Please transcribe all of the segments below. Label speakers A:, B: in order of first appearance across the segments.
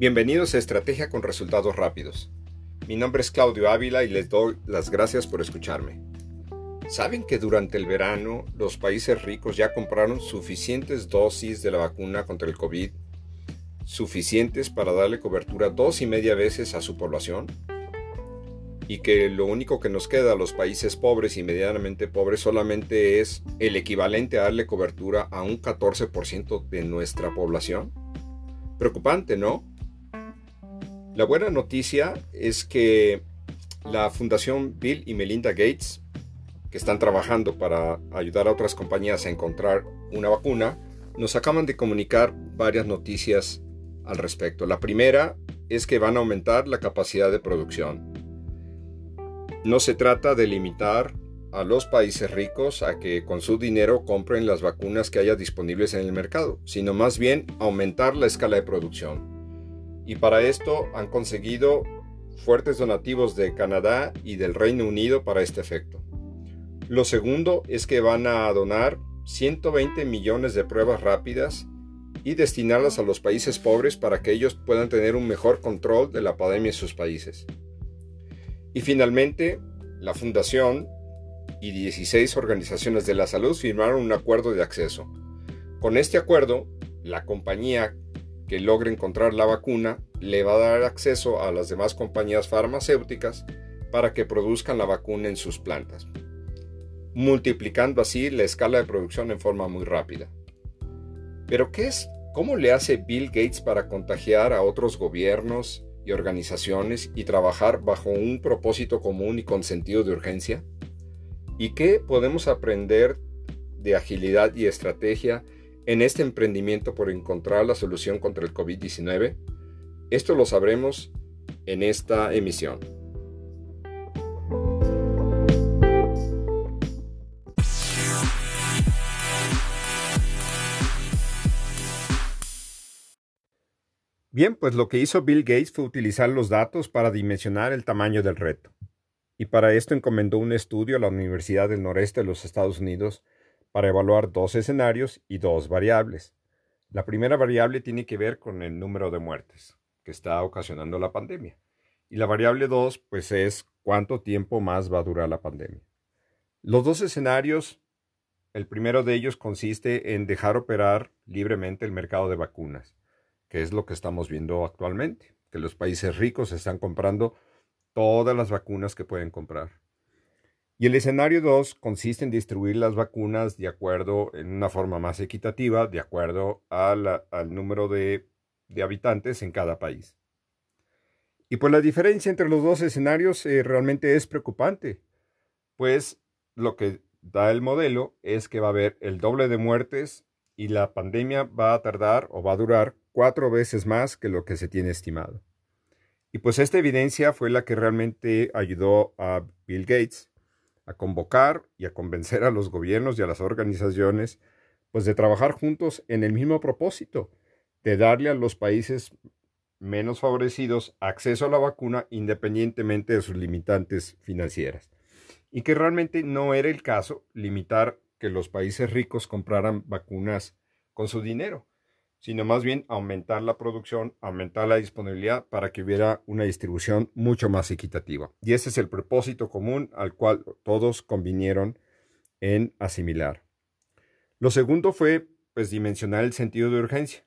A: Bienvenidos a Estrategia con Resultados Rápidos. Mi nombre es Claudio Ávila y les doy las gracias por escucharme. ¿Saben que durante el verano los países ricos ya compraron suficientes dosis de la vacuna contra el COVID, suficientes para darle cobertura dos y media veces a su población? Y que lo único que nos queda a los países pobres y medianamente pobres solamente es el equivalente a darle cobertura a un 14% de nuestra población? Preocupante, ¿no? La buena noticia es que la Fundación Bill y Melinda Gates, que están trabajando para ayudar a otras compañías a encontrar una vacuna, nos acaban de comunicar varias noticias al respecto. La primera es que van a aumentar la capacidad de producción. No se trata de limitar a los países ricos a que con su dinero compren las vacunas que haya disponibles en el mercado, sino más bien aumentar la escala de producción y para esto han conseguido fuertes donativos de Canadá y del Reino Unido para este efecto. Lo segundo es que van a donar 120 millones de pruebas rápidas y destinarlas a los países pobres para que ellos puedan tener un mejor control de la pandemia en sus países. Y finalmente, la Fundación y 16 organizaciones de la salud firmaron un acuerdo de acceso. Con este acuerdo, la compañía que logre encontrar la vacuna le va a dar acceso a las demás compañías farmacéuticas para que produzcan la vacuna en sus plantas, multiplicando así la escala de producción en forma muy rápida. Pero ¿qué es? ¿Cómo le hace Bill Gates para contagiar a otros gobiernos y organizaciones y trabajar bajo un propósito común y con sentido de urgencia? ¿Y qué podemos aprender de agilidad y estrategia en este emprendimiento por encontrar la solución contra el COVID-19? Esto lo sabremos en esta emisión. Bien, pues lo que hizo Bill Gates fue utilizar los datos para dimensionar el tamaño del reto. Y para esto encomendó un estudio a la Universidad del Noreste de los Estados Unidos para evaluar dos escenarios y dos variables. La primera variable tiene que ver con el número de muertes que está ocasionando la pandemia. Y la variable 2, pues es cuánto tiempo más va a durar la pandemia. Los dos escenarios, el primero de ellos consiste en dejar operar libremente el mercado de vacunas, que es lo que estamos viendo actualmente, que los países ricos están comprando todas las vacunas que pueden comprar. Y el escenario 2 consiste en distribuir las vacunas de acuerdo, en una forma más equitativa, de acuerdo al número de, habitantes en cada país. Y pues la diferencia entre los dos escenarios eh, realmente es preocupante, pues lo que da el modelo es que va a haber el doble de muertes y la pandemia va a tardar o va a durar cuatro veces más que lo que se tiene estimado. Y pues esta evidencia fue la que realmente ayudó a Bill Gates a convocar y a convencer a los gobiernos y a las organizaciones, pues de trabajar juntos en el mismo propósito, de darle a los países menos favorecidos acceso a la vacuna independientemente de sus limitantes financieras. Y que realmente no era el caso limitar que los países ricos compraran vacunas con su dinero, sino más bien aumentar la producción, aumentar la disponibilidad para que hubiera una distribución mucho más equitativa. Y ese es el propósito común al cual todos convinieron en asimilar. Lo segundo fue pues dimensionar el sentido de urgencia,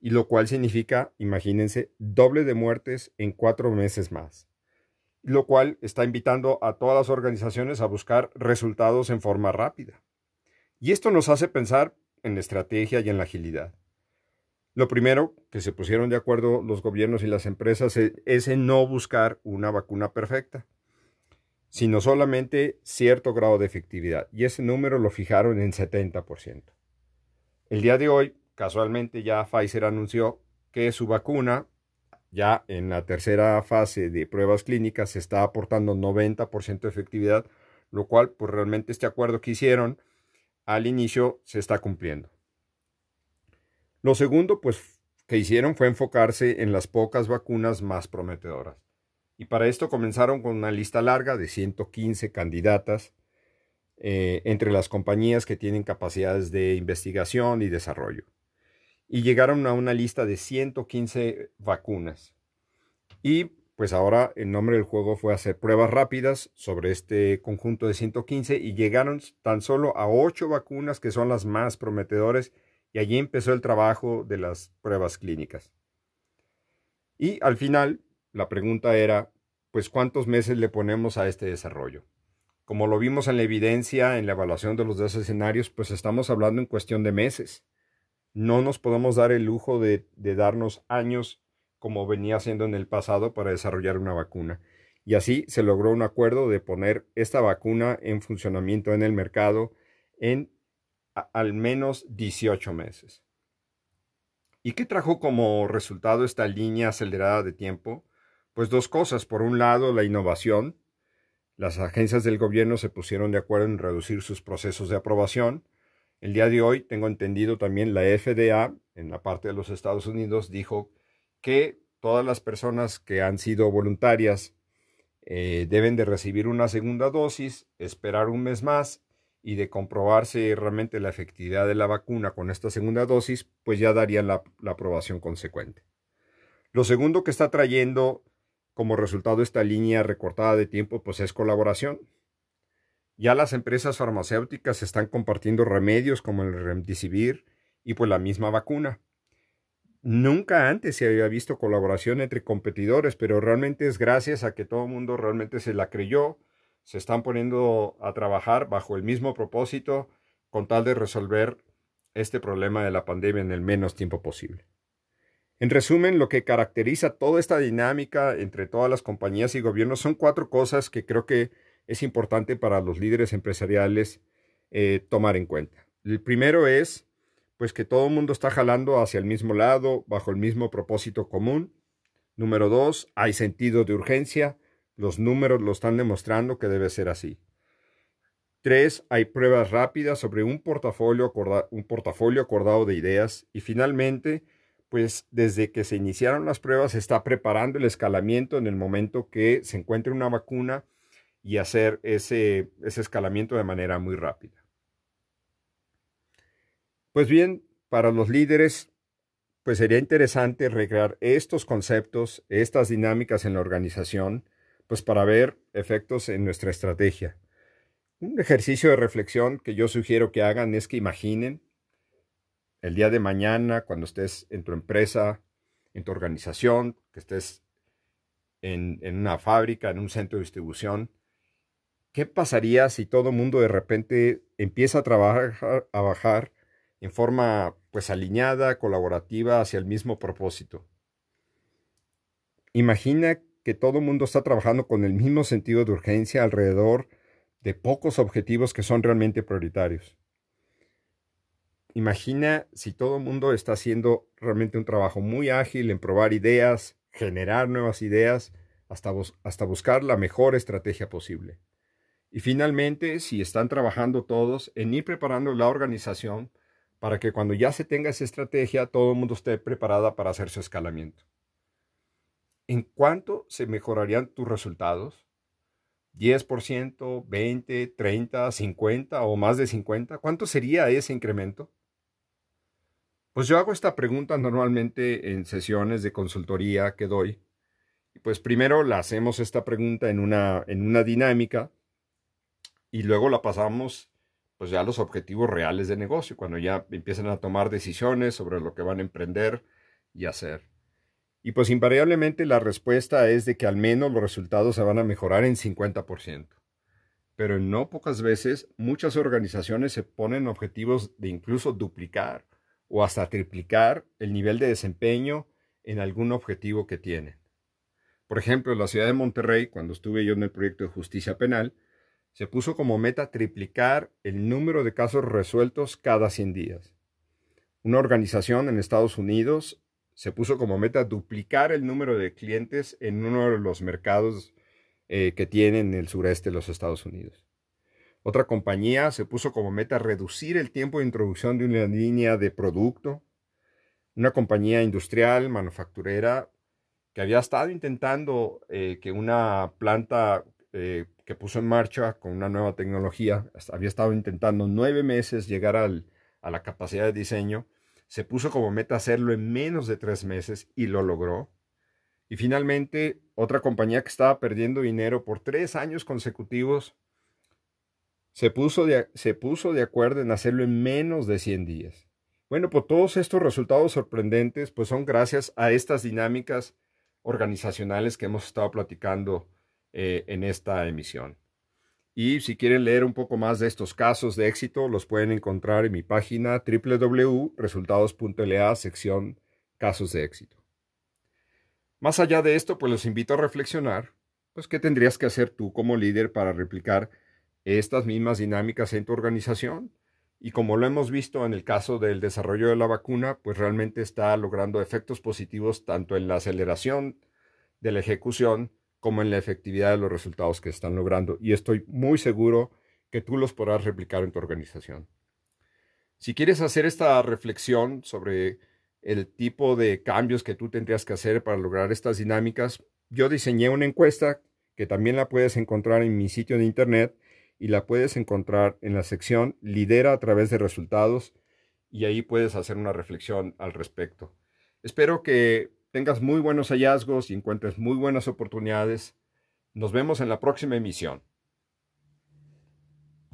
A: y lo cual significa, imagínense, doble de muertes en cuatro meses más, lo cual está invitando a todas las organizaciones a buscar resultados en forma rápida. Y esto nos hace pensar en la estrategia y en la agilidad. Lo primero que se pusieron de acuerdo los gobiernos y las empresas e, es en no buscar una vacuna perfecta, sino solamente cierto grado de efectividad. Y ese número lo fijaron en 70%. El día de hoy, casualmente ya Pfizer anunció que su vacuna, ya en la tercera fase de pruebas clínicas, se está aportando 90% de efectividad, lo cual, pues realmente este acuerdo que hicieron al inicio se está cumpliendo. Lo segundo, pues, que hicieron fue enfocarse en las pocas vacunas más prometedoras. Y para esto comenzaron con una lista larga de 115 candidatas eh, entre las compañías que tienen capacidades de investigación y desarrollo. y llegaron a una lista de 115 vacunas. Y pues ahora el nombre del juego fue hacer pruebas rápidas sobre este conjunto de 115 y llegaron tan solo a 8 vacunas que son las más prometedoras y allí empezó el trabajo de las pruebas clínicas. Y al final, la pregunta era, pues ¿cuántos meses le ponemos a este desarrollo? Como lo vimos en la evidencia, en la evaluación de los dos escenarios, pues estamos hablando en cuestión de meses. No nos podemos dar el lujo de, darnos años como venía haciendo en el pasado para desarrollar una vacuna. Y así se logró un acuerdo de poner esta vacuna en funcionamiento en el mercado en al menos 18 meses. ¿Y qué trajo como resultado esta línea acelerada de tiempo? Pues dos cosas. Por un lado, la innovación. Las agencias del gobierno se pusieron de acuerdo en reducir sus procesos de aprobación. El día de hoy, tengo entendido también la FDA, en la parte de los Estados Unidos, dijo que todas las personas que han sido voluntarias eh, deben de recibir una segunda dosis, esperar un mes más y de comprobarse realmente la efectividad de la vacuna con esta segunda dosis, pues ya darían la, aprobación consecuente. Lo segundo que está trayendo como resultado esta línea recortada de tiempo, pues es colaboración. Ya las empresas farmacéuticas están compartiendo remedios como el remdesivir y pues la misma vacuna. Nunca antes se había visto colaboración entre competidores, pero realmente es gracias a que todo el mundo realmente se la creyó, se están poniendo a trabajar bajo el mismo propósito con tal de resolver este problema de la pandemia en el menos tiempo posible. En resumen, lo que caracteriza toda esta dinámica entre todas las compañías y gobiernos son cuatro cosas que creo que es importante para los líderes empresariales eh, tomar en cuenta. El primero es pues que todo el mundo está jalando hacia el mismo lado, bajo el mismo propósito común. Número dos, hay sentido de urgencia. Los números lo están demostrando que debe ser así. Tres, hay pruebas rápidas sobre un portafolio, un portafolio acordado de ideas. Y finalmente, pues desde que se iniciaron las pruebas se está preparando el escalamiento en el momento que se encuentre una vacuna y hacer ese, ese escalamiento de manera muy rápida. Pues bien, para los líderes, pues sería interesante recrear estos conceptos, estas dinámicas en la organización pues para ver efectos en nuestra estrategia. Un ejercicio de reflexión que yo sugiero que hagan es que imaginen el día de mañana, cuando estés en tu empresa, en tu organización, que estés en, en una fábrica, en un centro de distribución, ¿qué pasaría si todo el mundo de repente empieza a trabajar, a bajar en forma pues alineada, colaborativa hacia el mismo propósito? Imagina que todo el mundo está trabajando con el mismo sentido de urgencia alrededor de pocos objetivos que son realmente prioritarios. Imagina si todo el mundo está haciendo realmente un trabajo muy ágil en probar ideas, generar nuevas ideas, hasta, hasta buscar la mejor estrategia posible. Y finalmente, si están trabajando todos en ir preparando la organización para que cuando ya se tenga esa estrategia, todo el mundo esté preparada para hacer su escalamiento. ¿En cuánto se mejorarían tus resultados? ¿10%, 20, 30, 50 o más de 50? ¿Cuánto sería ese incremento? Pues yo hago esta pregunta normalmente en sesiones de consultoría que doy. Pues primero la hacemos esta pregunta en una, en una dinámica y luego la pasamos pues ya a los objetivos reales de negocio, cuando ya empiezan a tomar decisiones sobre lo que van a emprender y hacer. Y pues invariablemente la respuesta es de que al menos los resultados se van a mejorar en 50%. Pero en no pocas veces muchas organizaciones se ponen objetivos de incluso duplicar o hasta triplicar el nivel de desempeño en algún objetivo que tienen. Por ejemplo, la ciudad de Monterrey, cuando estuve yo en el proyecto de justicia penal, se puso como meta triplicar el número de casos resueltos cada 100 días. Una organización en Estados Unidos se puso como meta duplicar el número de clientes en uno de los mercados eh, que tienen en el sureste de los Estados Unidos. Otra compañía se puso como meta reducir el tiempo de introducción de una línea de producto. Una compañía industrial, manufacturera, que había estado intentando eh, que una planta eh, que puso en marcha con una nueva tecnología, había estado intentando nueve meses llegar a la capacidad de diseño se puso como meta hacerlo en menos de tres meses y lo logró. Y finalmente, otra compañía que estaba perdiendo dinero por tres años consecutivos, se puso de, se puso de acuerdo en hacerlo en menos de 100 días. Bueno, pues todos estos resultados sorprendentes pues son gracias a estas dinámicas organizacionales que hemos estado platicando eh, en esta emisión. Y si quieren leer un poco más de estos casos de éxito, los pueden encontrar en mi página www.resultados.la, sección casos de éxito. Más allá de esto, pues los invito a reflexionar, pues qué tendrías que hacer tú como líder para replicar estas mismas dinámicas en tu organización. Y como lo hemos visto en el caso del desarrollo de la vacuna, pues realmente está logrando efectos positivos tanto en la aceleración de la ejecución como en la efectividad de los resultados que están logrando. Y estoy muy seguro que tú los podrás replicar en tu organización. Si quieres hacer esta reflexión sobre el tipo de cambios que tú tendrías que hacer para lograr estas dinámicas, yo diseñé una encuesta que también la puedes encontrar en mi sitio de internet y la puedes encontrar en la sección Lidera a través de resultados y ahí puedes hacer una reflexión al respecto. Espero que tengas muy buenos hallazgos y encuentres muy buenas oportunidades. Nos vemos en la próxima emisión.